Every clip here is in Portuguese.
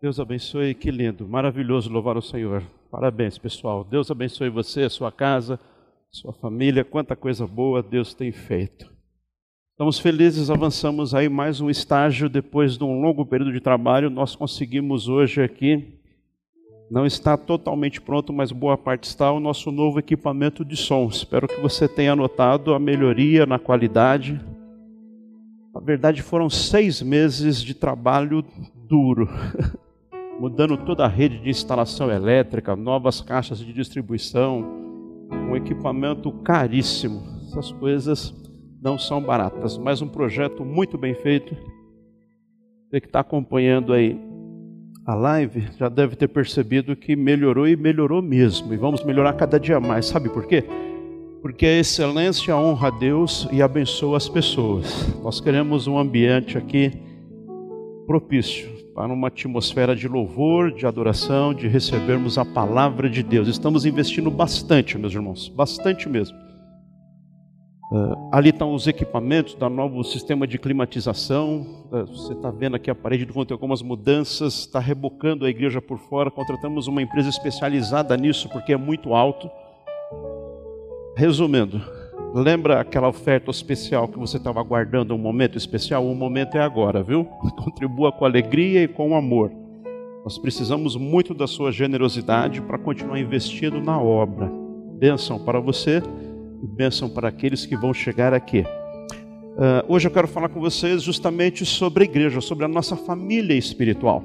Deus abençoe, que lindo, maravilhoso louvar o Senhor. Parabéns, pessoal. Deus abençoe você, sua casa, sua família. Quanta coisa boa Deus tem feito. Estamos felizes, avançamos aí mais um estágio depois de um longo período de trabalho. Nós conseguimos hoje aqui, não está totalmente pronto, mas boa parte está, o nosso novo equipamento de som. Espero que você tenha notado a melhoria na qualidade. Na verdade, foram seis meses de trabalho duro. mudando toda a rede de instalação elétrica, novas caixas de distribuição, um equipamento caríssimo. Essas coisas não são baratas, mas um projeto muito bem feito. Você que está acompanhando aí a live já deve ter percebido que melhorou e melhorou mesmo, e vamos melhorar cada dia mais. Sabe por quê? Porque a excelência honra a Deus e abençoa as pessoas. Nós queremos um ambiente aqui propício para uma atmosfera de louvor, de adoração, de recebermos a palavra de Deus. Estamos investindo bastante, meus irmãos, bastante mesmo. Uh, ali estão os equipamentos do novo sistema de climatização. Uh, você está vendo aqui a parede do tem algumas mudanças, está rebocando a igreja por fora. Contratamos uma empresa especializada nisso porque é muito alto. Resumindo, Lembra aquela oferta especial que você estava aguardando um momento especial? O momento é agora, viu? Contribua com alegria e com amor. Nós precisamos muito da sua generosidade para continuar investindo na obra. Bênção para você e bênção para aqueles que vão chegar aqui. Uh, hoje eu quero falar com vocês justamente sobre a igreja, sobre a nossa família espiritual.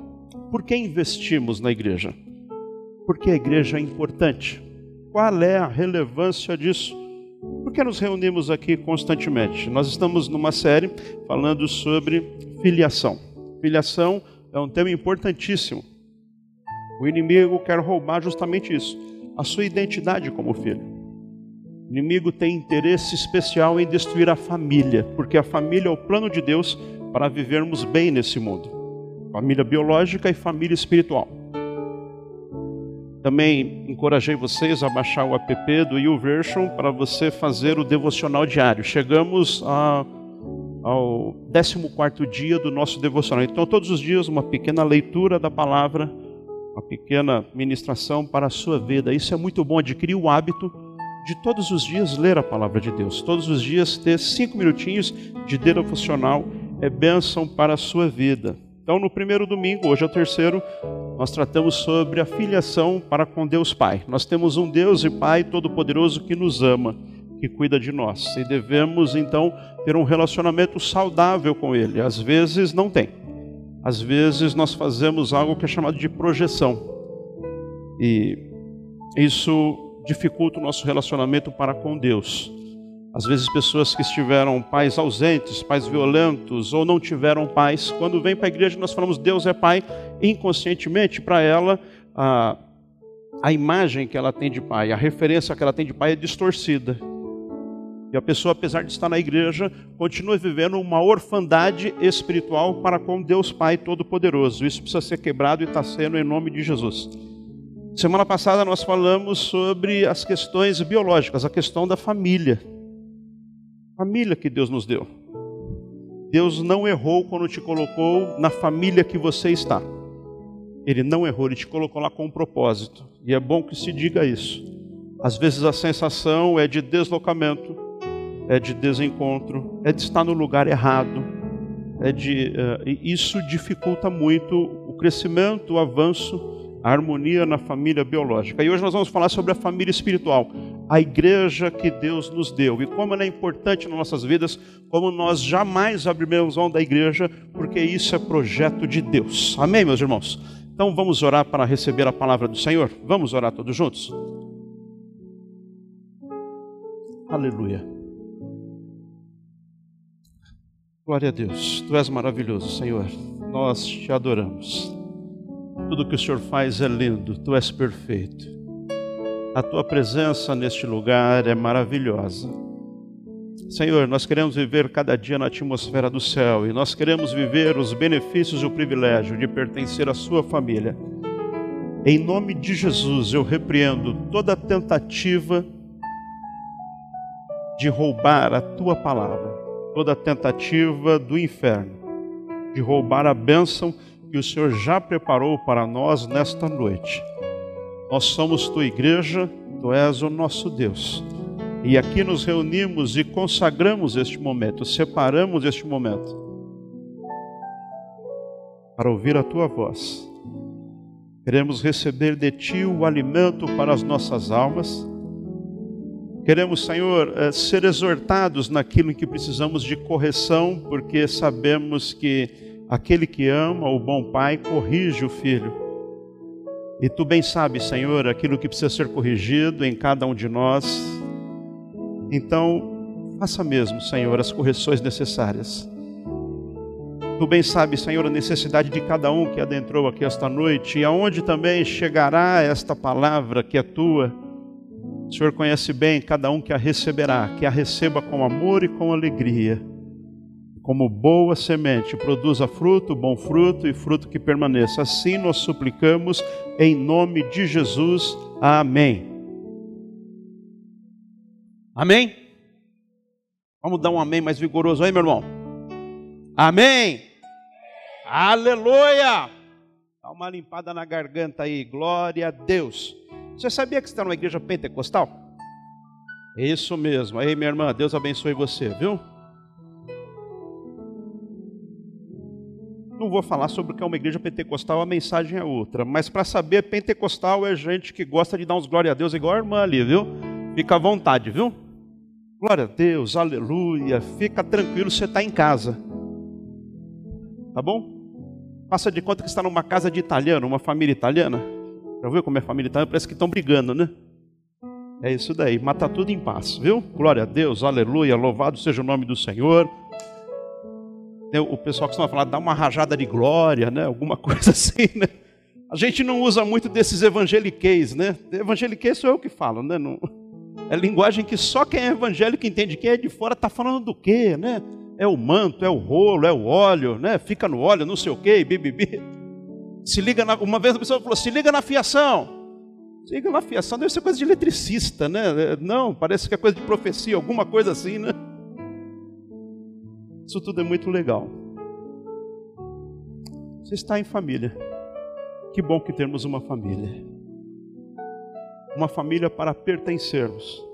Por que investimos na igreja? Porque a igreja é importante. Qual é a relevância disso? Por que nos reunimos aqui constantemente? Nós estamos numa série falando sobre filiação. Filiação é um tema importantíssimo. O inimigo quer roubar justamente isso, a sua identidade como filho. O inimigo tem interesse especial em destruir a família, porque a família é o plano de Deus para vivermos bem nesse mundo. Família biológica e família espiritual. Também encorajei vocês a baixar o app do YouVersion para você fazer o devocional diário. Chegamos a, ao 14 dia do nosso devocional. Então, todos os dias, uma pequena leitura da palavra, uma pequena ministração para a sua vida. Isso é muito bom, adquirir o hábito de todos os dias ler a palavra de Deus. Todos os dias ter cinco minutinhos de devocional é bênção para a sua vida. Então, no primeiro domingo, hoje é o terceiro, nós tratamos sobre a filiação para com Deus Pai. Nós temos um Deus e Pai todo-poderoso que nos ama, que cuida de nós, e devemos então ter um relacionamento saudável com Ele. Às vezes não tem, às vezes nós fazemos algo que é chamado de projeção, e isso dificulta o nosso relacionamento para com Deus. Às vezes, pessoas que estiveram pais ausentes, pais violentos, ou não tiveram pais, quando vem para a igreja, nós falamos Deus é pai, inconscientemente, para ela, a, a imagem que ela tem de pai, a referência que ela tem de pai é distorcida. E a pessoa, apesar de estar na igreja, continua vivendo uma orfandade espiritual para com Deus Pai Todo-Poderoso. Isso precisa ser quebrado e está sendo em nome de Jesus. Semana passada nós falamos sobre as questões biológicas, a questão da família família que Deus nos deu. Deus não errou quando te colocou na família que você está. Ele não errou, ele te colocou lá com um propósito. E é bom que se diga isso. Às vezes a sensação é de deslocamento, é de desencontro, é de estar no lugar errado. É de, uh, isso dificulta muito o crescimento, o avanço a harmonia na família biológica. E hoje nós vamos falar sobre a família espiritual, a igreja que Deus nos deu e como ela é importante nas nossas vidas, como nós jamais abriremos mão da igreja, porque isso é projeto de Deus. Amém, meus irmãos? Então vamos orar para receber a palavra do Senhor? Vamos orar todos juntos? Aleluia. Glória a Deus. Tu és maravilhoso, Senhor. Nós te adoramos. Tudo que o Senhor faz é lindo, tu és perfeito. A tua presença neste lugar é maravilhosa. Senhor, nós queremos viver cada dia na atmosfera do céu e nós queremos viver os benefícios e o privilégio de pertencer à Sua família. Em nome de Jesus, eu repreendo toda tentativa de roubar a tua palavra, toda tentativa do inferno de roubar a bênção que o Senhor já preparou para nós nesta noite. Nós somos tua igreja, tu és o nosso Deus. E aqui nos reunimos e consagramos este momento, separamos este momento para ouvir a tua voz. Queremos receber de ti o alimento para as nossas almas. Queremos, Senhor, eh, ser exortados naquilo em que precisamos de correção, porque sabemos que aquele que ama, o bom pai, corrige o filho. E tu bem sabes, Senhor, aquilo que precisa ser corrigido em cada um de nós. Então, faça mesmo, Senhor, as correções necessárias. Tu bem sabes, Senhor, a necessidade de cada um que adentrou aqui esta noite e aonde também chegará esta palavra que é tua. O Senhor conhece bem cada um que a receberá, que a receba com amor e com alegria. Como boa semente, produza fruto, bom fruto e fruto que permaneça. Assim nós suplicamos em nome de Jesus. Amém. Amém? Vamos dar um amém mais vigoroso aí, meu irmão. Amém. Aleluia. Dá uma limpada na garganta aí. Glória a Deus. Você sabia que está numa igreja pentecostal? Isso mesmo. Aí, minha irmã, Deus abençoe você, viu? Não vou falar sobre o que é uma igreja pentecostal, a mensagem é outra. Mas para saber, pentecostal é gente que gosta de dar uns glória a Deus, igual a irmã ali, viu? Fica à vontade, viu? Glória a Deus, aleluia. Fica tranquilo, você está em casa. Tá bom? Faça de conta que está numa casa de italiano, uma família italiana. Já viu como é família italiana? Parece que estão brigando, né? É isso daí, mata tudo em paz, viu? Glória a Deus, aleluia, louvado seja o nome do Senhor. O pessoal costuma falar, dá uma rajada de glória, né? Alguma coisa assim, né? A gente não usa muito desses evangeliqueis, né? Evangeliqueis sou eu que falo, né? Não... É linguagem que só quem é evangélico entende. Quem é de fora está falando do quê, né? é o manto, é o rolo, é o óleo, né? Fica no óleo, não sei o quê, bibibi. Se liga na, uma vez a pessoa falou: se liga na fiação. Se liga na fiação deve ser coisa de eletricista, né? Não, parece que é coisa de profecia, alguma coisa assim, né? Isso tudo é muito legal. Você está em família. Que bom que temos uma família. Uma família para pertencermos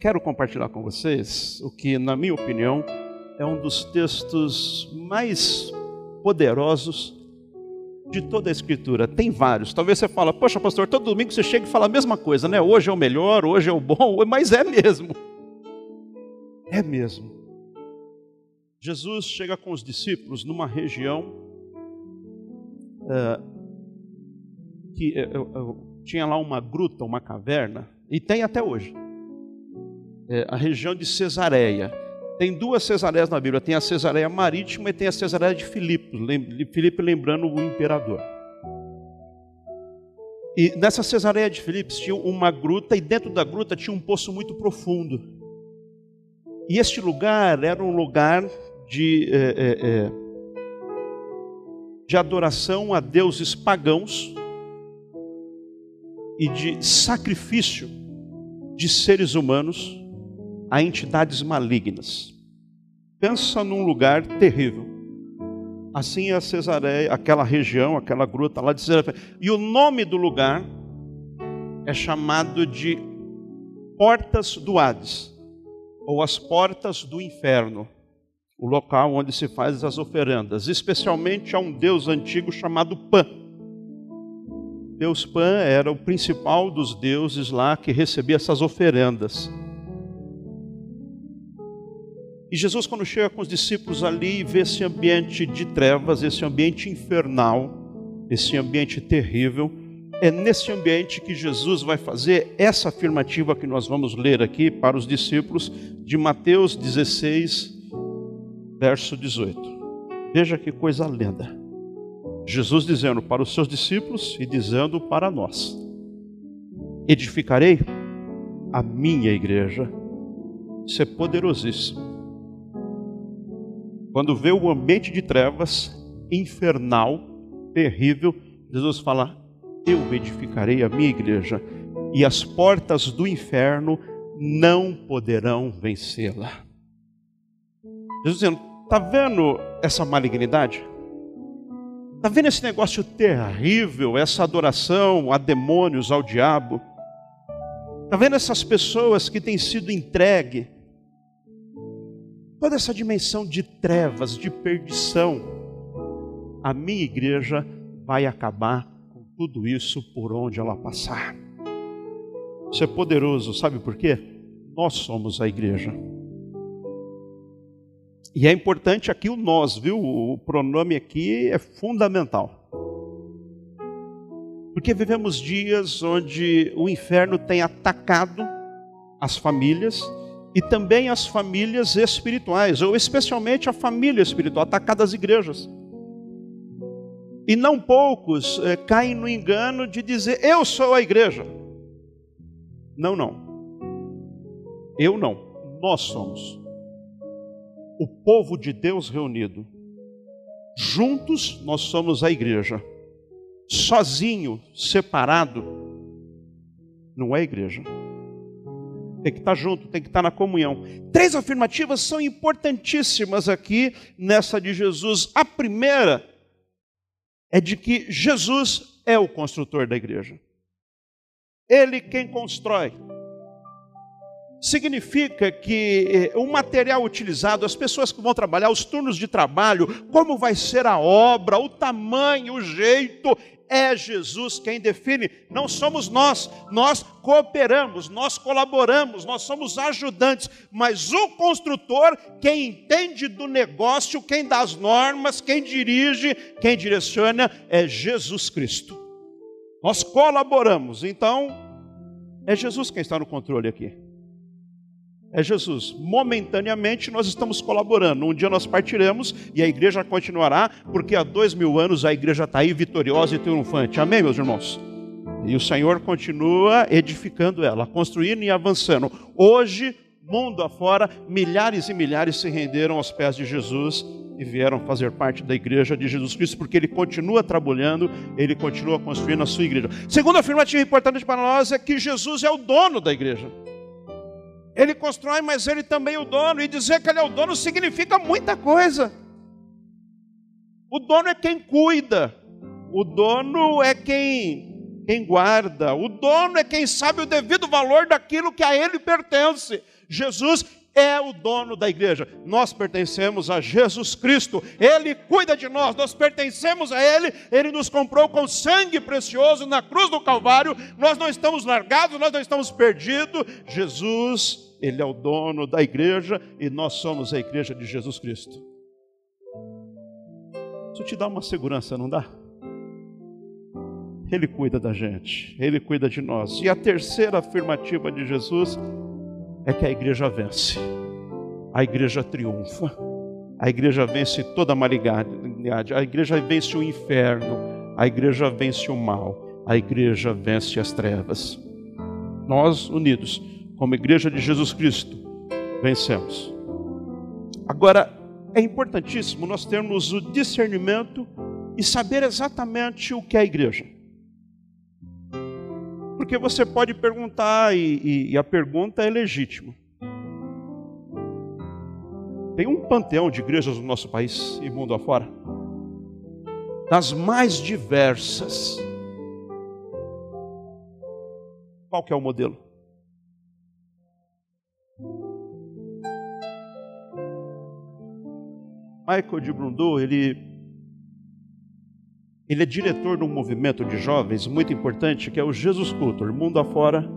quero compartilhar com vocês o que, na minha opinião, é um dos textos mais poderosos de toda a Escritura. Tem vários. Talvez você fala, poxa, pastor, todo domingo você chega e fala a mesma coisa, né? Hoje é o melhor, hoje é o bom, mas é mesmo. É mesmo. Jesus chega com os discípulos numa região é, que é, tinha lá uma gruta, uma caverna, e tem até hoje é, a região de Cesareia. Tem duas Cesareias na Bíblia, tem a Cesareia marítima e tem a Cesareia de Filipe, Filipe lembrando o imperador. E nessa Cesareia de Filipe tinha uma gruta e dentro da gruta tinha um poço muito profundo. E este lugar era um lugar de, é, é, é, de adoração a deuses pagãos e de sacrifício de seres humanos a entidades malignas. Pensa num lugar terrível. Assim é a Cesareia, aquela região, aquela gruta lá de Cesareia. E o nome do lugar é chamado de Portas do Hades, ou as Portas do Inferno, o local onde se faz as oferendas, especialmente a um deus antigo chamado Pan. Deus Pan era o principal dos deuses lá que recebia essas oferendas. E Jesus, quando chega com os discípulos ali e vê esse ambiente de trevas, esse ambiente infernal, esse ambiente terrível, é nesse ambiente que Jesus vai fazer essa afirmativa que nós vamos ler aqui para os discípulos de Mateus 16, verso 18. Veja que coisa linda. Jesus dizendo para os seus discípulos e dizendo para nós: Edificarei a minha igreja. Isso é poderosíssimo. Quando vê o ambiente de trevas infernal, terrível, Jesus fala: Eu edificarei a minha igreja, e as portas do inferno não poderão vencê-la. Jesus dizendo: Está vendo essa malignidade? Está vendo esse negócio terrível, essa adoração a demônios, ao diabo? Está vendo essas pessoas que têm sido entregue? Toda essa dimensão de trevas, de perdição. A minha igreja vai acabar com tudo isso por onde ela passar. Isso é poderoso, sabe por quê? Nós somos a igreja. E é importante aqui o nós, viu? O pronome aqui é fundamental. Porque vivemos dias onde o inferno tem atacado as famílias e também as famílias espirituais, ou especialmente a família espiritual, atacada as igrejas. E não poucos é, caem no engano de dizer, eu sou a igreja. Não, não. Eu não. Nós somos o povo de Deus reunido. Juntos nós somos a igreja. Sozinho, separado, não é igreja. Tem que estar junto, tem que estar na comunhão. Três afirmativas são importantíssimas aqui nessa de Jesus. A primeira é de que Jesus é o construtor da igreja. Ele quem constrói significa que eh, o material utilizado, as pessoas que vão trabalhar, os turnos de trabalho, como vai ser a obra, o tamanho, o jeito, é Jesus quem define, não somos nós. Nós cooperamos, nós colaboramos, nós somos ajudantes, mas o construtor, quem entende do negócio, quem dá as normas, quem dirige, quem direciona é Jesus Cristo. Nós colaboramos, então é Jesus quem está no controle aqui é Jesus. Momentaneamente nós estamos colaborando. Um dia nós partiremos e a igreja continuará, porque há dois mil anos a igreja está aí vitoriosa e triunfante. Amém, meus irmãos? E o Senhor continua edificando ela, construindo e avançando. Hoje, mundo afora, milhares e milhares se renderam aos pés de Jesus e vieram fazer parte da igreja de Jesus Cristo, porque ele continua trabalhando, ele continua construindo a sua igreja. Segunda afirmativa importante para nós é que Jesus é o dono da igreja. Ele constrói, mas ele também é o dono. E dizer que ele é o dono significa muita coisa. O dono é quem cuida. O dono é quem, quem guarda. O dono é quem sabe o devido valor daquilo que a ele pertence. Jesus é o dono da igreja. Nós pertencemos a Jesus Cristo. Ele cuida de nós. Nós pertencemos a Ele. Ele nos comprou com sangue precioso na cruz do Calvário. Nós não estamos largados, nós não estamos perdidos. Jesus ele é o dono da igreja e nós somos a igreja de Jesus Cristo. Isso te dá uma segurança, não dá? Ele cuida da gente, ele cuida de nós. E a terceira afirmativa de Jesus é que a igreja vence, a igreja triunfa, a igreja vence toda a malignidade, a igreja vence o inferno, a igreja vence o mal, a igreja vence as trevas. Nós unidos como igreja de Jesus Cristo, vencemos. Agora, é importantíssimo nós termos o discernimento e saber exatamente o que é a igreja. Porque você pode perguntar, e, e, e a pergunta é legítima. Tem um panteão de igrejas no nosso país e mundo afora, das mais diversas. Qual que é o modelo? Michael de Brundô, ele, ele é diretor de um movimento de jovens muito importante, que é o Jesus Culture. Mundo afora,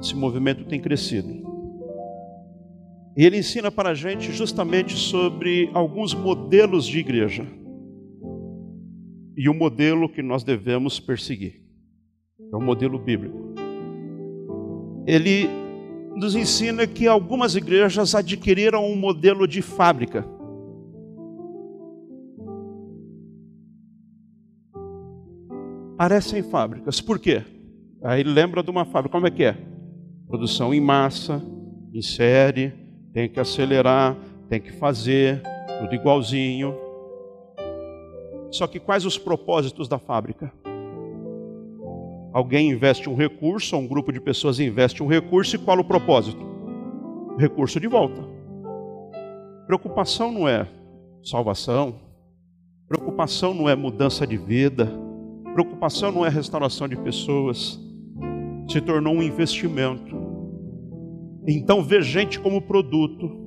esse movimento tem crescido. E ele ensina para a gente justamente sobre alguns modelos de igreja. E o modelo que nós devemos perseguir. É o modelo bíblico. Ele nos ensina que algumas igrejas adquiriram um modelo de fábrica parecem fábricas. Por quê? Aí lembra de uma fábrica. Como é que é? Produção em massa, em série, tem que acelerar, tem que fazer, tudo igualzinho. Só que quais os propósitos da fábrica? Alguém investe um recurso, ou um grupo de pessoas investe um recurso, e qual o propósito? Recurso de volta. Preocupação não é salvação, Preocupação não é mudança de vida, preocupação não é restauração de pessoas, se tornou um investimento. Então vê gente como produto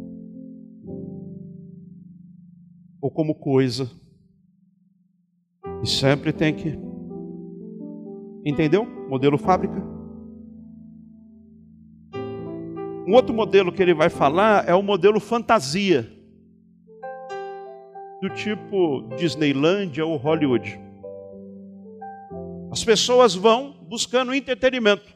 ou como coisa. E sempre tem que. Entendeu? Modelo fábrica. Um outro modelo que ele vai falar é o modelo fantasia. Do tipo Disneylandia ou Hollywood. As pessoas vão buscando entretenimento.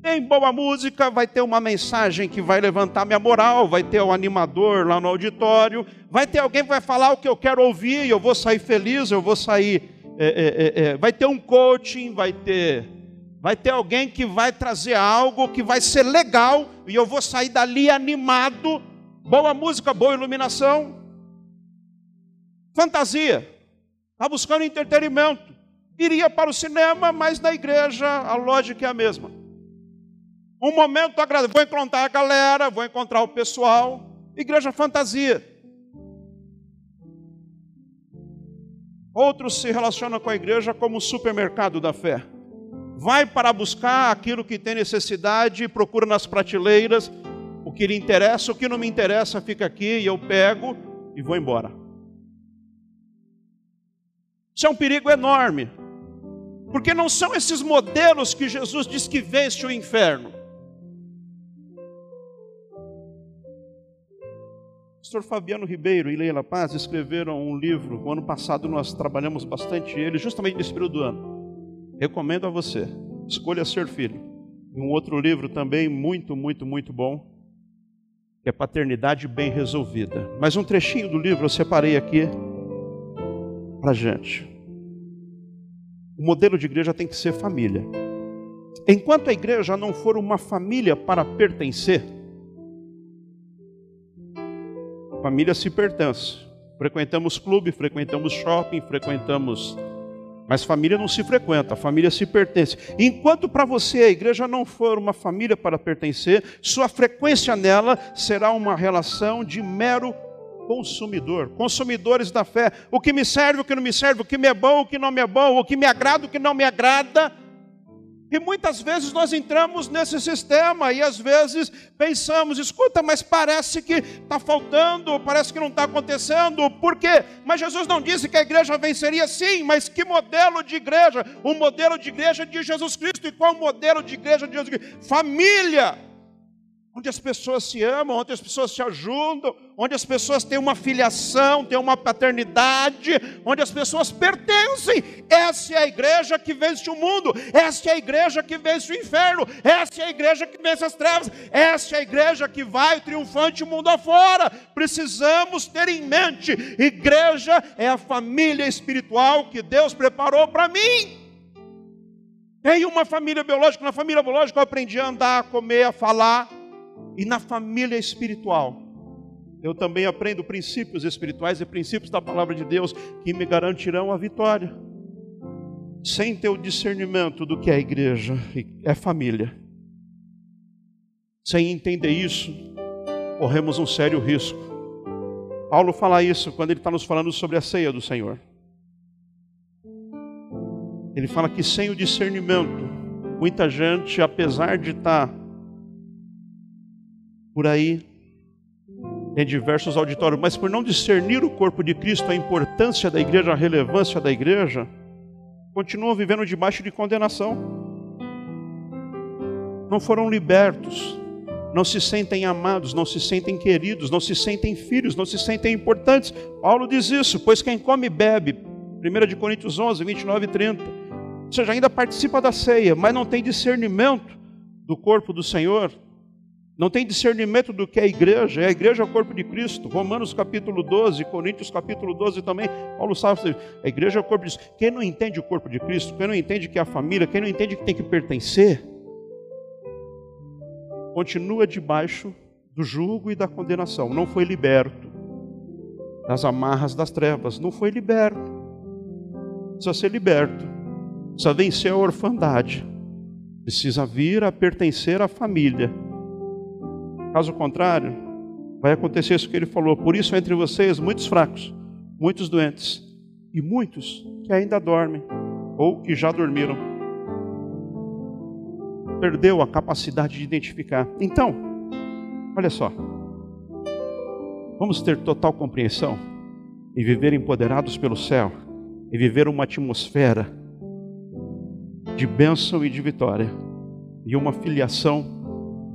Tem boa música, vai ter uma mensagem que vai levantar minha moral, vai ter o um animador lá no auditório, vai ter alguém que vai falar o que eu quero ouvir eu vou sair feliz, eu vou sair. É, é, é, é, vai ter um coaching, vai ter, vai ter alguém que vai trazer algo que vai ser legal e eu vou sair dali animado. Boa música, boa iluminação. Fantasia. Está buscando entretenimento. Iria para o cinema, mas na igreja a lógica é a mesma. Um momento agradável. Vou encontrar a galera, vou encontrar o pessoal. Igreja fantasia. Outros se relacionam com a igreja como o supermercado da fé. Vai para buscar aquilo que tem necessidade, procura nas prateleiras o que lhe interessa, o que não me interessa fica aqui e eu pego e vou embora. Isso é um perigo enorme, porque não são esses modelos que Jesus diz que vence o inferno. pastor Fabiano Ribeiro e Leila Paz escreveram um livro, o ano passado nós trabalhamos bastante ele, justamente nesse período do ano. Recomendo a você, Escolha Ser Filho. Um outro livro também muito, muito, muito bom, que é Paternidade Bem Resolvida. Mas um trechinho do livro eu separei aqui para gente. O modelo de igreja tem que ser família. Enquanto a igreja não for uma família para pertencer, família se pertence. Frequentamos clube, frequentamos shopping, frequentamos. Mas família não se frequenta, a família se pertence. Enquanto para você a igreja não for uma família para pertencer, sua frequência nela será uma relação de mero consumidor, consumidores da fé. O que me serve, o que não me serve, o que me é bom, o que não me é bom, o que me agrada, o que não me agrada e muitas vezes nós entramos nesse sistema e às vezes pensamos, escuta, mas parece que está faltando, parece que não está acontecendo, por quê? Mas Jesus não disse que a igreja venceria sim, mas que modelo de igreja? O modelo de igreja de Jesus Cristo. E qual o modelo de igreja de Jesus Cristo? Família onde as pessoas se amam, onde as pessoas se ajudam, onde as pessoas têm uma filiação, têm uma paternidade, onde as pessoas pertencem. Essa é a igreja que vence o mundo, essa é a igreja que vence o inferno, essa é a igreja que vence as trevas, essa é a igreja que vai triunfante o mundo afora. Precisamos ter em mente: igreja é a família espiritual que Deus preparou para mim. Tem uma família biológica, na família biológica eu aprendi a andar, a comer, a falar e na família espiritual, eu também aprendo princípios espirituais e princípios da palavra de Deus que me garantirão a vitória. Sem ter o discernimento do que é igreja, é família. Sem entender isso, corremos um sério risco. Paulo fala isso quando ele está nos falando sobre a ceia do Senhor. Ele fala que sem o discernimento, muita gente, apesar de estar tá por aí, em diversos auditórios, mas por não discernir o corpo de Cristo, a importância da igreja, a relevância da igreja, continuam vivendo debaixo de condenação. Não foram libertos, não se sentem amados, não se sentem queridos, não se sentem filhos, não se sentem importantes. Paulo diz isso, pois quem come bebe, 1 de Coríntios 11, 29 e 30, ou seja, ainda participa da ceia, mas não tem discernimento do corpo do Senhor, não tem discernimento do que é a igreja, é a igreja é o corpo de Cristo. Romanos capítulo 12, Coríntios capítulo 12 também, Paulo sabe, a igreja é o corpo de Cristo. Quem não entende o corpo de Cristo, quem não entende que é a família, quem não entende que tem que pertencer, continua debaixo do jugo e da condenação, não foi liberto das amarras das trevas, não foi liberto. Precisa ser liberto, precisa vencer a orfandade, precisa vir a pertencer à família Caso contrário, vai acontecer isso que ele falou. Por isso, entre vocês, muitos fracos muitos doentes e muitos que ainda dormem ou que já dormiram. Perdeu a capacidade de identificar. Então, olha só. Vamos ter total compreensão e viver empoderados pelo céu e viver uma atmosfera de bênção e de vitória e uma filiação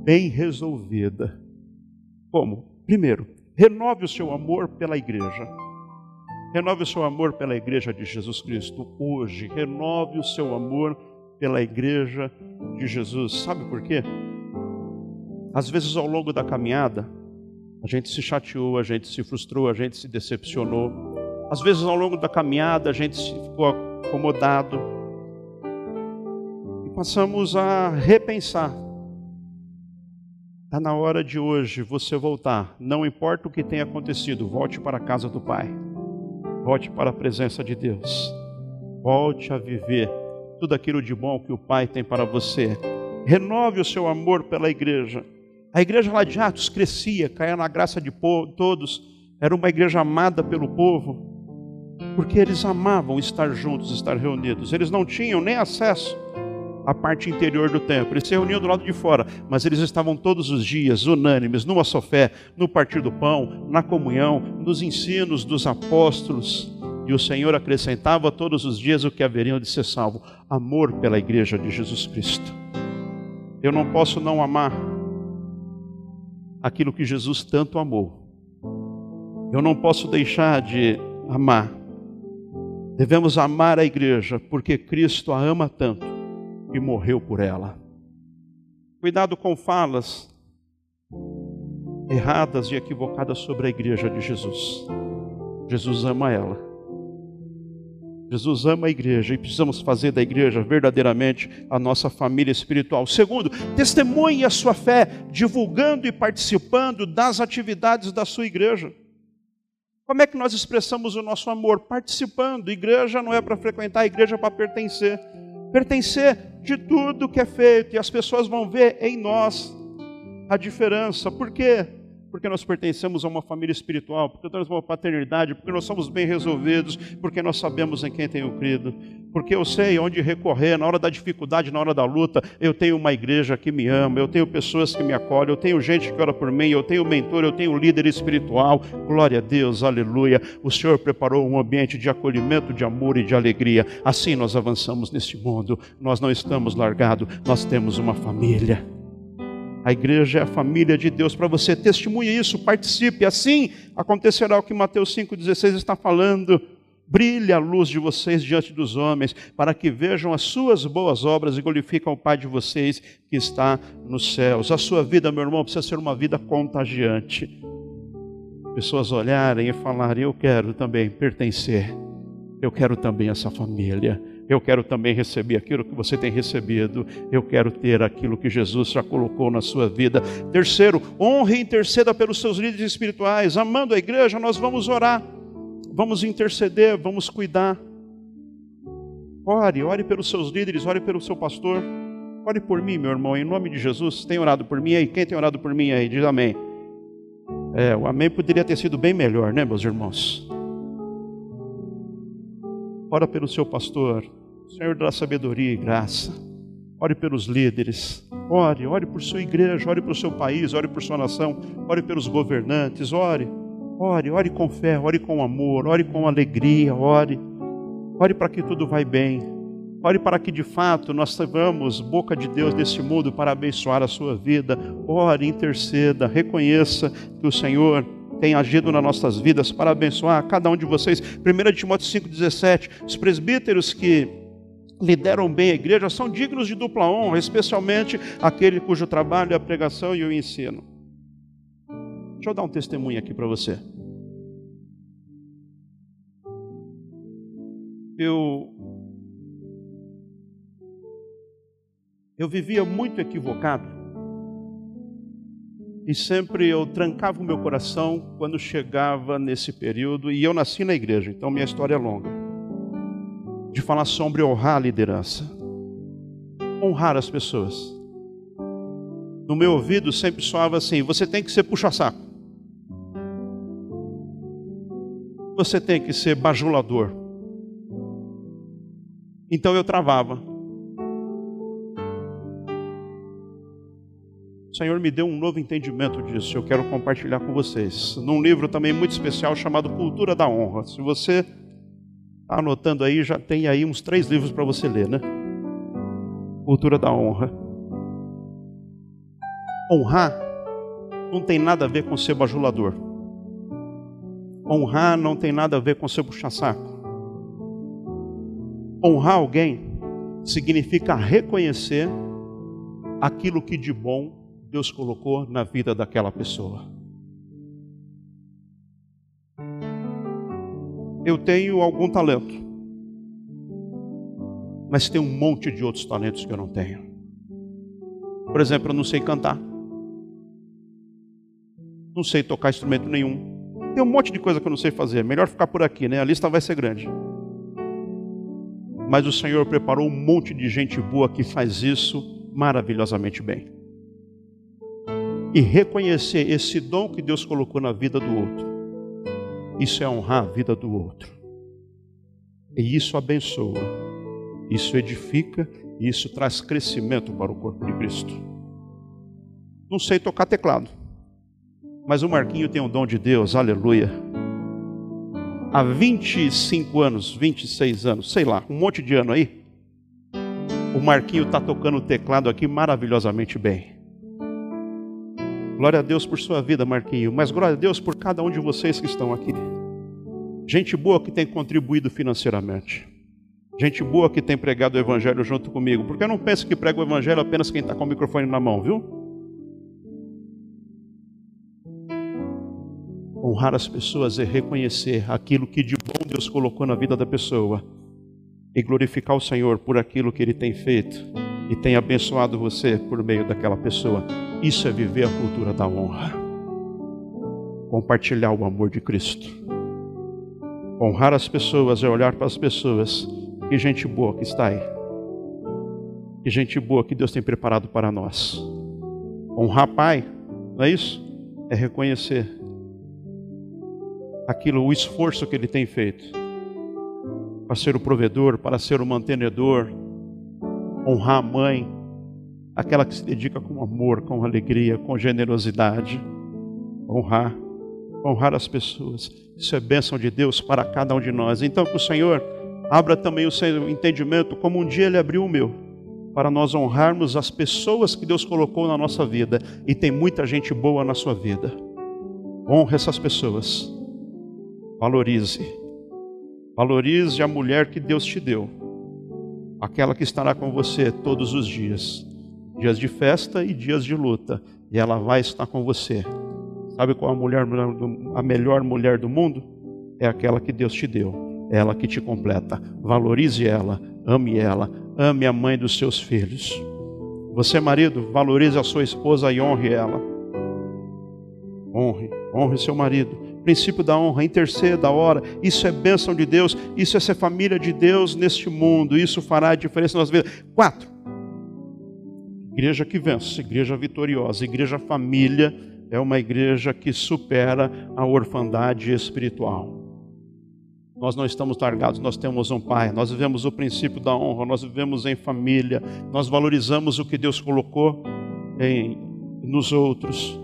bem resolvida. Como? Primeiro, renove o seu amor pela igreja. Renove o seu amor pela igreja de Jesus Cristo hoje. Renove o seu amor pela igreja de Jesus. Sabe por quê? Às vezes, ao longo da caminhada, a gente se chateou, a gente se frustrou, a gente se decepcionou. Às vezes, ao longo da caminhada, a gente ficou acomodado. E passamos a repensar. Está na hora de hoje você voltar. Não importa o que tenha acontecido, volte para a casa do Pai. Volte para a presença de Deus. Volte a viver tudo aquilo de bom que o Pai tem para você. Renove o seu amor pela igreja. A igreja lá de Atos crescia, caía na graça de todos. Era uma igreja amada pelo povo, porque eles amavam estar juntos, estar reunidos. Eles não tinham nem acesso à parte interior do templo. Eles se reuniam do lado de fora, mas eles estavam todos os dias unânimes, numa só fé, no partir do pão, na comunhão, nos ensinos dos apóstolos. E o Senhor acrescentava todos os dias o que haveriam de ser salvo: amor pela igreja de Jesus Cristo. Eu não posso não amar aquilo que Jesus tanto amou. Eu não posso deixar de amar. Devemos amar a igreja porque Cristo a ama tanto e morreu por ela. Cuidado com falas erradas e equivocadas sobre a igreja de Jesus. Jesus ama ela. Jesus ama a igreja e precisamos fazer da igreja verdadeiramente a nossa família espiritual. Segundo, testemunhe a sua fé, divulgando e participando das atividades da sua igreja. Como é que nós expressamos o nosso amor? Participando. Igreja não é para frequentar, a igreja é para pertencer pertencer de tudo que é feito, e as pessoas vão ver em nós a diferença. Por quê? Porque nós pertencemos a uma família espiritual, porque temos uma paternidade, porque nós somos bem resolvidos, porque nós sabemos em quem tenho crido, porque eu sei onde recorrer na hora da dificuldade, na hora da luta. Eu tenho uma igreja que me ama, eu tenho pessoas que me acolhem, eu tenho gente que ora por mim, eu tenho mentor, eu tenho líder espiritual. Glória a Deus, aleluia. O Senhor preparou um ambiente de acolhimento, de amor e de alegria. Assim nós avançamos neste mundo. Nós não estamos largados, nós temos uma família. A igreja é a família de Deus para você. Testemunhe isso, participe. Assim acontecerá o que Mateus 5,16 está falando. Brilhe a luz de vocês diante dos homens, para que vejam as suas boas obras e glorificam o Pai de vocês que está nos céus. A sua vida, meu irmão, precisa ser uma vida contagiante. Pessoas olharem e falarem: Eu quero também pertencer, eu quero também essa família. Eu quero também receber aquilo que você tem recebido. Eu quero ter aquilo que Jesus já colocou na sua vida. Terceiro, honre e interceda pelos seus líderes espirituais. Amando a igreja, nós vamos orar, vamos interceder, vamos cuidar. Ore, ore pelos seus líderes, ore pelo seu pastor. Ore por mim, meu irmão, em nome de Jesus. Tem orado por mim aí? Quem tem orado por mim aí? Diz amém. É, o amém poderia ter sido bem melhor, né, meus irmãos? Ora pelo seu pastor, Senhor dá sabedoria e graça. Ore pelos líderes. Ore, ore por sua igreja, ore por seu país, ore por sua nação, ore pelos governantes, ore. Ore, ore com fé, ore com amor, ore com alegria, ore. Ore para que tudo vai bem. Ore para que de fato nós sejamos boca de Deus nesse mundo para abençoar a sua vida. Ore, interceda, reconheça que o Senhor tem agido nas nossas vidas para abençoar cada um de vocês. 1 Timóteo 5,17, os presbíteros que lideram bem a igreja são dignos de dupla honra, especialmente aquele cujo trabalho é a pregação e o ensino. Deixa eu dar um testemunho aqui para você. Eu eu vivia muito equivocado e sempre eu trancava o meu coração quando chegava nesse período e eu nasci na igreja, então minha história é longa de falar sobre honrar a liderança, honrar as pessoas. No meu ouvido sempre soava assim: você tem que ser puxa-saco. você tem que ser bajulador. Então eu travava. O Senhor me deu um novo entendimento disso, eu quero compartilhar com vocês. Num livro também muito especial chamado Cultura da Honra. Se você está anotando aí, já tem aí uns três livros para você ler, né? Cultura da Honra. Honrar não tem nada a ver com ser bajulador. Honrar não tem nada a ver com ser puxa-saco. Honrar alguém significa reconhecer aquilo que de bom Deus colocou na vida daquela pessoa. Eu tenho algum talento, mas tem um monte de outros talentos que eu não tenho. Por exemplo, eu não sei cantar, não sei tocar instrumento nenhum. Tem um monte de coisa que eu não sei fazer. Melhor ficar por aqui, né? A lista vai ser grande. Mas o Senhor preparou um monte de gente boa que faz isso maravilhosamente bem. E reconhecer esse dom que Deus colocou na vida do outro. Isso é honrar a vida do outro. E isso abençoa. Isso edifica isso traz crescimento para o corpo de Cristo. Não sei tocar teclado. Mas o Marquinho tem um dom de Deus, aleluia. Há 25 anos, 26 anos, sei lá, um monte de ano aí, o Marquinho está tocando o teclado aqui maravilhosamente bem. Glória a Deus por sua vida, Marquinho, mas glória a Deus por cada um de vocês que estão aqui. Gente boa que tem contribuído financeiramente. Gente boa que tem pregado o Evangelho junto comigo. Porque eu não penso que prega o Evangelho apenas quem está com o microfone na mão, viu? Honrar as pessoas é reconhecer aquilo que de bom Deus colocou na vida da pessoa e glorificar o Senhor por aquilo que Ele tem feito e tem abençoado você por meio daquela pessoa. Isso é viver a cultura da honra. Compartilhar o amor de Cristo. Honrar as pessoas é olhar para as pessoas. Que gente boa que está aí. Que gente boa que Deus tem preparado para nós. Honrar Pai, não é isso? É reconhecer aquilo, o esforço que ele tem feito para ser o provedor, para ser o mantenedor, honrar a mãe, aquela que se dedica com amor, com alegria, com generosidade, honrar, honrar as pessoas. Isso é bênção de Deus para cada um de nós. Então, que o Senhor abra também o seu entendimento, como um dia Ele abriu o meu, para nós honrarmos as pessoas que Deus colocou na nossa vida. E tem muita gente boa na sua vida. Honre essas pessoas Valorize. Valorize a mulher que Deus te deu. Aquela que estará com você todos os dias. Dias de festa e dias de luta. E ela vai estar com você. Sabe qual a mulher a melhor mulher do mundo? É aquela que Deus te deu. É ela que te completa. Valorize ela, ame ela, ame a mãe dos seus filhos. Você, marido, valorize a sua esposa e honre ela. Honre, honre seu marido princípio da honra, interceda, ora. Isso é bênção de Deus, isso é ser família de Deus neste mundo, isso fará a diferença nas vidas. Quatro. Igreja que vence, igreja vitoriosa, igreja família é uma igreja que supera a orfandade espiritual. Nós não estamos largados, nós temos um Pai, nós vivemos o princípio da honra, nós vivemos em família, nós valorizamos o que Deus colocou em nos outros.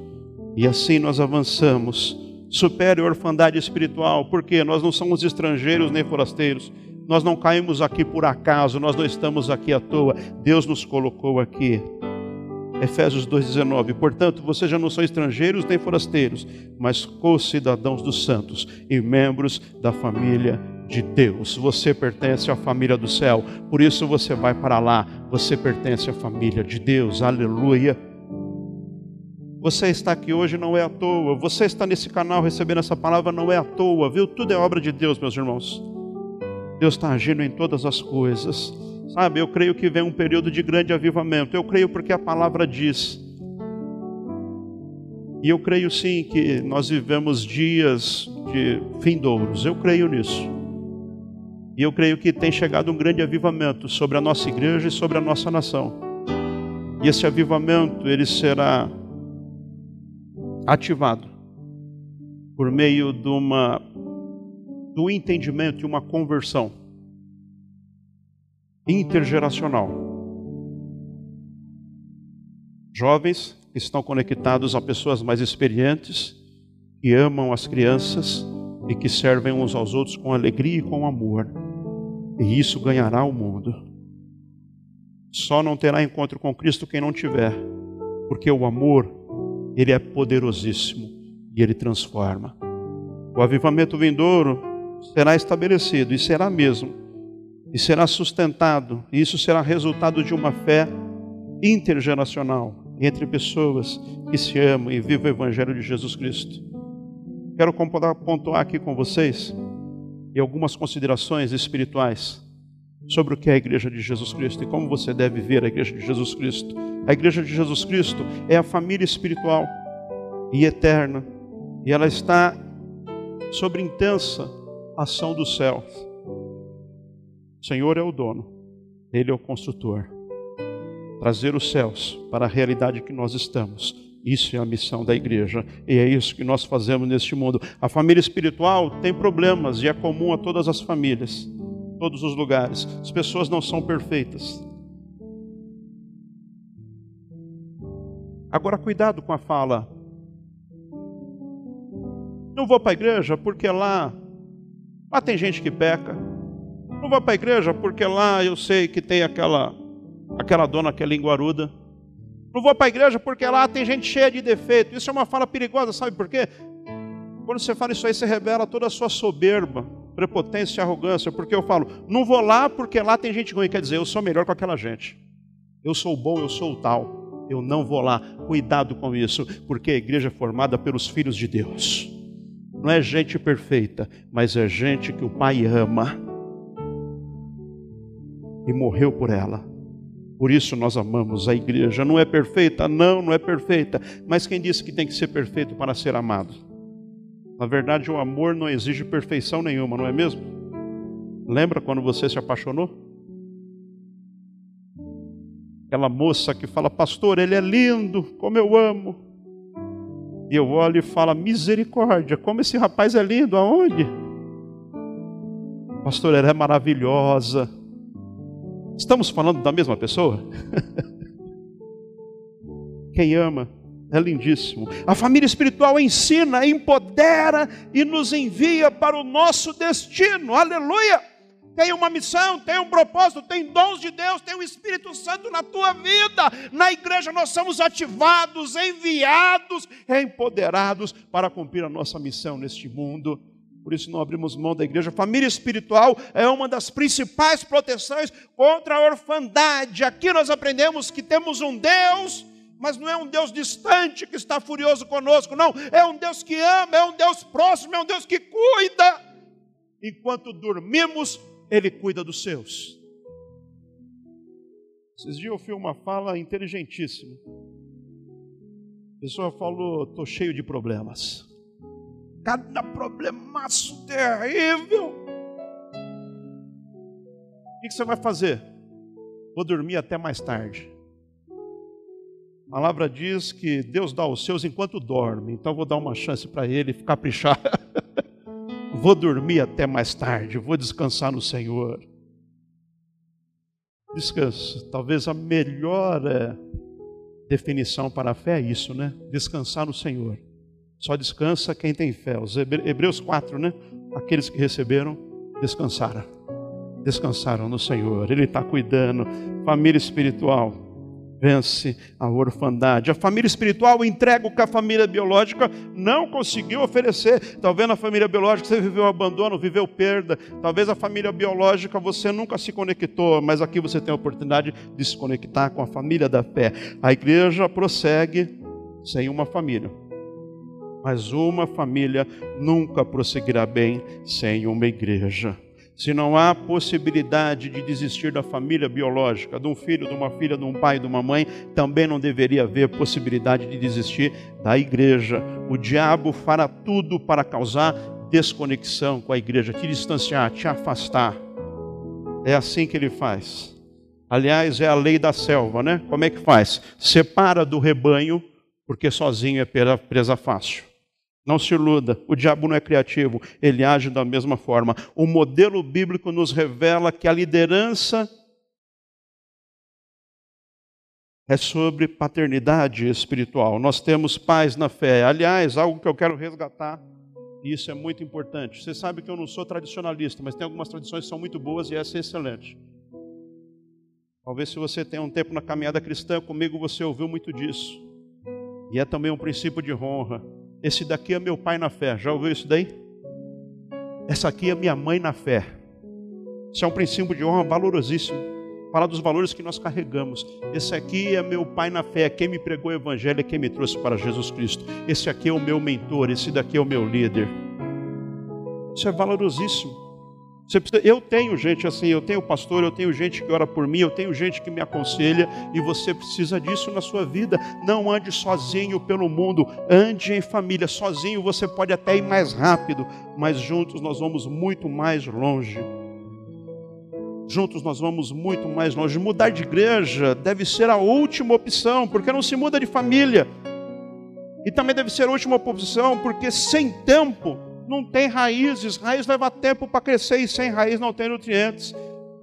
E assim nós avançamos supere a orfandade espiritual, porque nós não somos estrangeiros nem forasteiros. Nós não caímos aqui por acaso, nós não estamos aqui à toa. Deus nos colocou aqui. Efésios 2,19. Portanto, vocês já não são estrangeiros nem forasteiros, mas co-cidadãos dos santos e membros da família de Deus. Você pertence à família do céu, por isso você vai para lá. Você pertence à família de Deus. Aleluia. Você está aqui hoje não é à toa. Você está nesse canal recebendo essa palavra não é à toa, viu? Tudo é obra de Deus, meus irmãos. Deus está agindo em todas as coisas. Sabe, eu creio que vem um período de grande avivamento. Eu creio porque a palavra diz. E eu creio sim que nós vivemos dias de findouros. Eu creio nisso. E eu creio que tem chegado um grande avivamento sobre a nossa igreja e sobre a nossa nação. E esse avivamento ele será ativado por meio de uma do entendimento e uma conversão intergeracional. Jovens que estão conectados a pessoas mais experientes, que amam as crianças e que servem uns aos outros com alegria e com amor. E isso ganhará o mundo. Só não terá encontro com Cristo quem não tiver, porque o amor, ele é poderosíssimo e ele transforma. O avivamento vindouro será estabelecido e será mesmo, e será sustentado, e isso será resultado de uma fé intergeracional entre pessoas que se amam e vivem o Evangelho de Jesus Cristo. Quero pontuar aqui com vocês e algumas considerações espirituais sobre o que é a Igreja de Jesus Cristo e como você deve ver a Igreja de Jesus Cristo. A Igreja de Jesus Cristo é a família espiritual e eterna, e ela está sob intensa ação dos céus. O Senhor é o dono, Ele é o construtor. Trazer os céus para a realidade que nós estamos isso é a missão da igreja e é isso que nós fazemos neste mundo. A família espiritual tem problemas e é comum a todas as famílias, todos os lugares. As pessoas não são perfeitas. Agora, cuidado com a fala. Não vou para a igreja porque lá, lá tem gente que peca. Não vou para a igreja porque lá eu sei que tem aquela, aquela dona que é linguaruda. Não vou para a igreja porque lá tem gente cheia de defeito. Isso é uma fala perigosa, sabe por quê? Quando você fala isso aí, você revela toda a sua soberba, prepotência e arrogância. Porque eu falo, não vou lá porque lá tem gente ruim. Quer dizer, eu sou melhor com aquela gente. Eu sou bom, eu sou o tal. Eu não vou lá. Cuidado com isso, porque a igreja é formada pelos filhos de Deus. Não é gente perfeita, mas é gente que o Pai ama e morreu por ela. Por isso nós amamos a igreja. Não é perfeita? Não, não é perfeita. Mas quem disse que tem que ser perfeito para ser amado? Na verdade, o amor não exige perfeição nenhuma, não é mesmo? Lembra quando você se apaixonou? Aquela moça que fala, pastor, ele é lindo, como eu amo. E eu olho e falo, misericórdia, como esse rapaz é lindo, aonde? Pastor, ela é maravilhosa. Estamos falando da mesma pessoa? Quem ama é lindíssimo. A família espiritual ensina, empodera e nos envia para o nosso destino. Aleluia! Tem uma missão, tem um propósito, tem dons de Deus, tem o Espírito Santo na tua vida. Na igreja nós somos ativados, enviados, empoderados para cumprir a nossa missão neste mundo. Por isso não abrimos mão da igreja. Família espiritual é uma das principais proteções contra a orfandade. Aqui nós aprendemos que temos um Deus, mas não é um Deus distante que está furioso conosco, não. É um Deus que ama, é um Deus próximo, é um Deus que cuida. Enquanto dormimos, Ele cuida dos seus. Esses dias eu fiz uma fala inteligentíssima. A pessoa falou: estou cheio de problemas cada problemaço terrível. O que você vai fazer? Vou dormir até mais tarde. A palavra diz que Deus dá os seus enquanto dorme, então vou dar uma chance para ele caprichar. vou dormir até mais tarde, vou descansar no Senhor. Descanso. Talvez a melhor é, definição para a fé é isso, né? Descansar no Senhor. Só descansa quem tem fé. Os Hebreus 4, né? Aqueles que receberam, descansaram. Descansaram no Senhor. Ele está cuidando. Família espiritual vence a orfandade. A família espiritual entrega o que a família biológica não conseguiu oferecer. Talvez na família biológica você viveu abandono, viveu perda. Talvez a família biológica você nunca se conectou, mas aqui você tem a oportunidade de se conectar com a família da fé. A igreja prossegue sem uma família mas uma família nunca prosseguirá bem sem uma igreja. Se não há possibilidade de desistir da família biológica, de um filho, de uma filha, de um pai, de uma mãe, também não deveria haver possibilidade de desistir da igreja. O diabo fará tudo para causar desconexão com a igreja, te distanciar, te afastar. É assim que ele faz. Aliás, é a lei da selva, né? Como é que faz? Separa do rebanho, porque sozinho é presa fácil. Não se iluda, o diabo não é criativo, ele age da mesma forma. O modelo bíblico nos revela que a liderança é sobre paternidade espiritual. Nós temos pais na fé. Aliás, algo que eu quero resgatar, e isso é muito importante. Você sabe que eu não sou tradicionalista, mas tem algumas tradições que são muito boas e essa é excelente. Talvez se você tem um tempo na caminhada cristã comigo, você ouviu muito disso. E é também um princípio de honra. Esse daqui é meu pai na fé. Já ouviu isso daí? Essa aqui é minha mãe na fé. Isso é um princípio de honra valorosíssimo falar dos valores que nós carregamos. Esse aqui é meu pai na fé, quem me pregou o evangelho, é quem me trouxe para Jesus Cristo. Esse aqui é o meu mentor, esse daqui é o meu líder. Isso é valorosíssimo. Precisa, eu tenho gente assim, eu tenho pastor, eu tenho gente que ora por mim, eu tenho gente que me aconselha, e você precisa disso na sua vida. Não ande sozinho pelo mundo, ande em família. Sozinho você pode até ir mais rápido, mas juntos nós vamos muito mais longe juntos nós vamos muito mais longe. Mudar de igreja deve ser a última opção, porque não se muda de família. E também deve ser a última opção, porque sem tempo não tem raízes. Raiz leva tempo para crescer e sem raiz não tem nutrientes.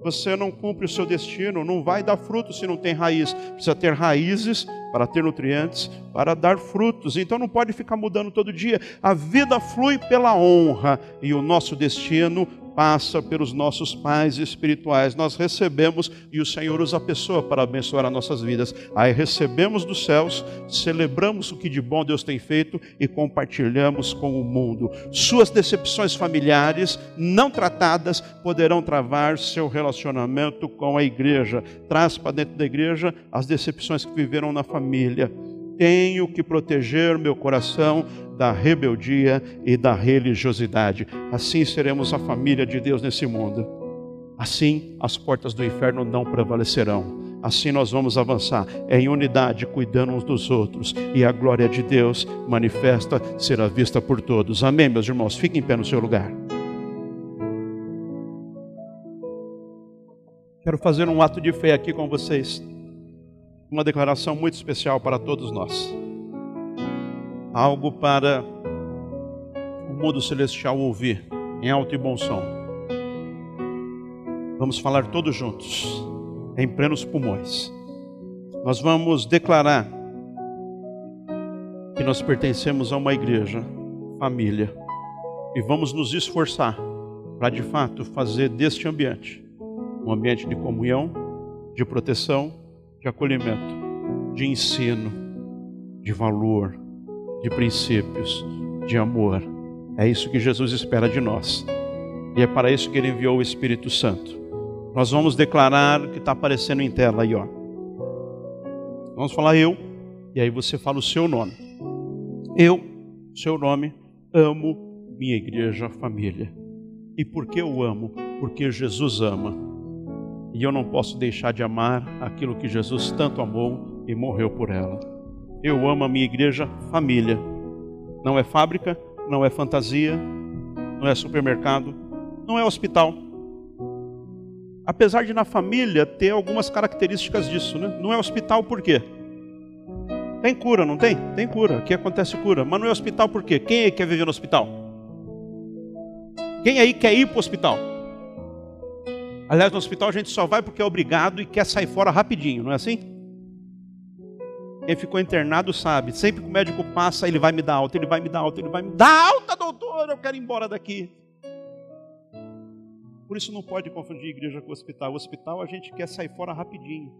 Você não cumpre o seu destino, não vai dar fruto se não tem raiz. Precisa ter raízes para ter nutrientes, para dar frutos. Então não pode ficar mudando todo dia. A vida flui pela honra e o nosso destino passa pelos nossos pais espirituais. Nós recebemos e o Senhor usa a pessoa para abençoar as nossas vidas. Aí recebemos dos céus, celebramos o que de bom Deus tem feito e compartilhamos com o mundo. Suas decepções familiares não tratadas poderão travar seu relacionamento com a igreja. Traz para dentro da igreja as decepções que viveram na família. Tenho que proteger meu coração da rebeldia e da religiosidade. Assim seremos a família de Deus nesse mundo. Assim as portas do inferno não prevalecerão. Assim nós vamos avançar em unidade, cuidando uns dos outros, e a glória de Deus manifesta será vista por todos. Amém, meus irmãos. Fiquem em pé no seu lugar. Quero fazer um ato de fé aqui com vocês. Uma declaração muito especial para todos nós algo para o mundo celestial ouvir em alto e bom som. Vamos falar todos juntos, em plenos pulmões. Nós vamos declarar que nós pertencemos a uma igreja, família, e vamos nos esforçar para de fato fazer deste ambiente um ambiente de comunhão, de proteção, de acolhimento, de ensino, de valor, de princípios, de amor. É isso que Jesus espera de nós. E é para isso que ele enviou o Espírito Santo. Nós vamos declarar o que está aparecendo em tela aí, ó. Vamos falar eu, e aí você fala o seu nome. Eu, seu nome, amo minha igreja, família. E por que eu amo? Porque Jesus ama. E eu não posso deixar de amar aquilo que Jesus tanto amou e morreu por ela. Eu amo a minha igreja família. Não é fábrica, não é fantasia, não é supermercado, não é hospital. Apesar de na família ter algumas características disso, né? Não é hospital por quê? Tem cura, não tem? Tem cura. Aqui acontece cura. Mas não é hospital por quê? Quem aí quer viver no hospital? Quem aí quer ir para o hospital? Aliás, no hospital a gente só vai porque é obrigado e quer sair fora rapidinho, não é assim? Quem ficou internado sabe, sempre que o médico passa, ele vai me dar alta, ele vai me dar alta, ele vai me dar alta, doutor, eu quero ir embora daqui. Por isso não pode confundir igreja com hospital. O hospital a gente quer sair fora rapidinho.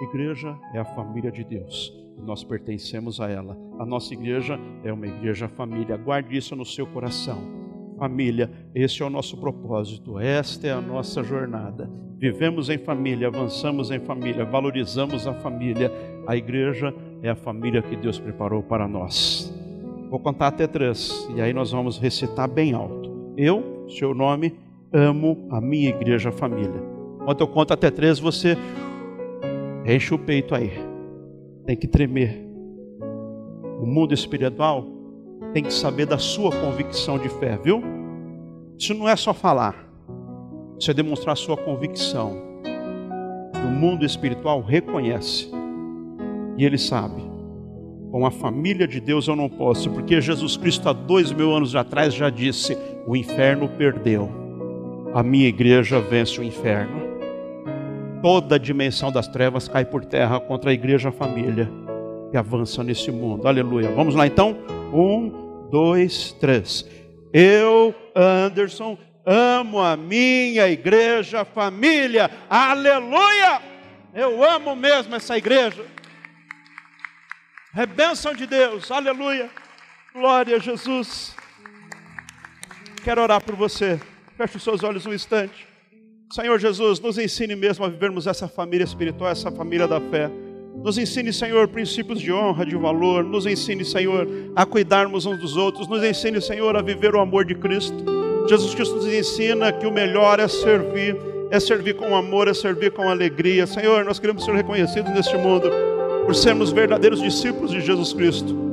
Igreja é a família de Deus. Nós pertencemos a ela. A nossa igreja é uma igreja família. Guarde isso no seu coração família. Esse é o nosso propósito, esta é a nossa jornada. Vivemos em família, avançamos em família, valorizamos a família. A igreja é a família que Deus preparou para nós. Vou contar até três e aí nós vamos recitar bem alto. Eu, seu nome, amo a minha igreja família. Quando eu conto até três, você enche o peito aí. Tem que tremer. O mundo espiritual tem que saber da sua convicção de fé, viu? Isso não é só falar, isso é demonstrar sua convicção. O mundo espiritual reconhece e ele sabe. com a família de Deus eu não posso, porque Jesus Cristo há dois mil anos atrás já disse: o inferno perdeu, a minha igreja vence o inferno. Toda a dimensão das trevas cai por terra contra a igreja família que avança nesse mundo. Aleluia. Vamos lá então? Um, dois, três. Eu, Anderson, amo a minha igreja família. Aleluia! Eu amo mesmo essa igreja. É bênção de Deus, aleluia. Glória a Jesus. Quero orar por você. Feche os seus olhos um instante. Senhor Jesus, nos ensine mesmo a vivermos essa família espiritual, essa família da fé. Nos ensine, Senhor, princípios de honra, de valor. Nos ensine, Senhor, a cuidarmos uns dos outros. Nos ensine, Senhor, a viver o amor de Cristo. Jesus Cristo nos ensina que o melhor é servir, é servir com amor, é servir com alegria. Senhor, nós queremos ser reconhecidos neste mundo por sermos verdadeiros discípulos de Jesus Cristo.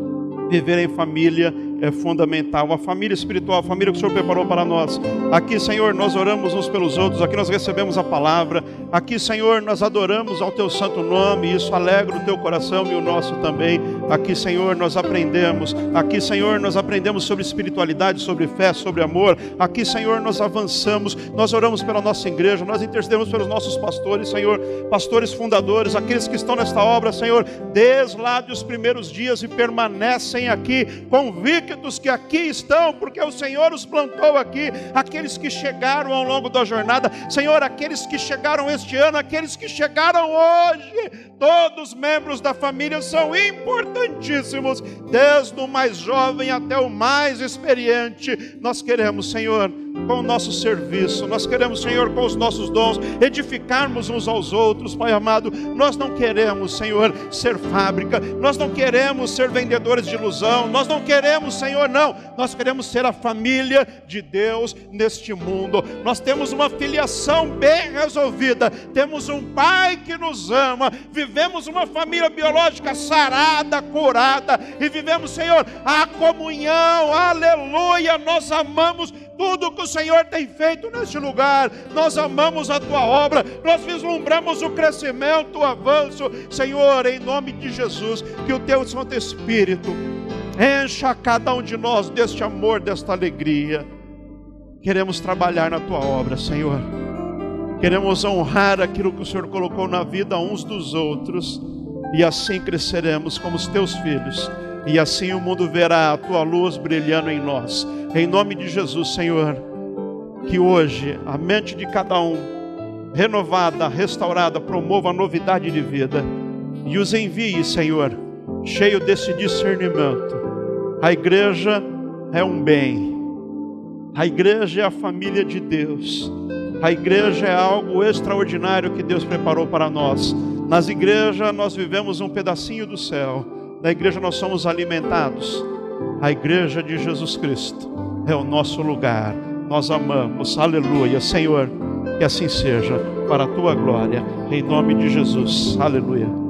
Viver em família é fundamental. A família espiritual, a família que o Senhor preparou para nós. Aqui, Senhor, nós oramos uns pelos outros, aqui nós recebemos a palavra. Aqui, Senhor, nós adoramos ao teu santo nome, isso alegra o teu coração e o nosso também. Aqui, Senhor, nós aprendemos. Aqui, Senhor, nós aprendemos sobre espiritualidade, sobre fé, sobre amor. Aqui, Senhor, nós avançamos. Nós oramos pela nossa igreja, nós intercedemos pelos nossos pastores, Senhor, pastores fundadores, aqueles que estão nesta obra, Senhor, desde lá dos primeiros dias e permanecem aqui convictos que aqui estão, porque o Senhor os plantou aqui, aqueles que chegaram ao longo da jornada, Senhor, aqueles que chegaram este ano, aqueles que chegaram hoje, todos membros da família são importantíssimos, desde o mais jovem até o mais experiente. Nós queremos, Senhor, com o nosso serviço, nós queremos, Senhor, com os nossos dons, edificarmos uns aos outros, Pai amado. Nós não queremos, Senhor, ser fábrica, nós não queremos ser vendedores de ilusão, nós não queremos, Senhor, não, nós queremos ser a família de Deus neste mundo. Nós temos uma filiação bem resolvida, temos um Pai que nos ama, vivemos uma família biológica sarada, curada, e vivemos, Senhor, a comunhão, aleluia, nós amamos tudo que o Senhor tem feito neste lugar. Nós amamos a tua obra, nós vislumbramos o crescimento, o avanço. Senhor, em nome de Jesus, que o teu Santo Espírito encha cada um de nós deste amor, desta alegria. Queremos trabalhar na tua obra, Senhor. Queremos honrar aquilo que o Senhor colocou na vida uns dos outros, e assim cresceremos como os teus filhos, e assim o mundo verá a tua luz brilhando em nós. Em nome de Jesus, Senhor, que hoje a mente de cada um, renovada, restaurada, promova a novidade de vida e os envie, Senhor, cheio desse discernimento. A igreja é um bem, a igreja é a família de Deus, a igreja é algo extraordinário que Deus preparou para nós. Nas igrejas nós vivemos um pedacinho do céu, na igreja nós somos alimentados. A igreja de Jesus Cristo é o nosso lugar. Nós amamos, aleluia. Senhor, que assim seja, para a tua glória, em nome de Jesus, aleluia.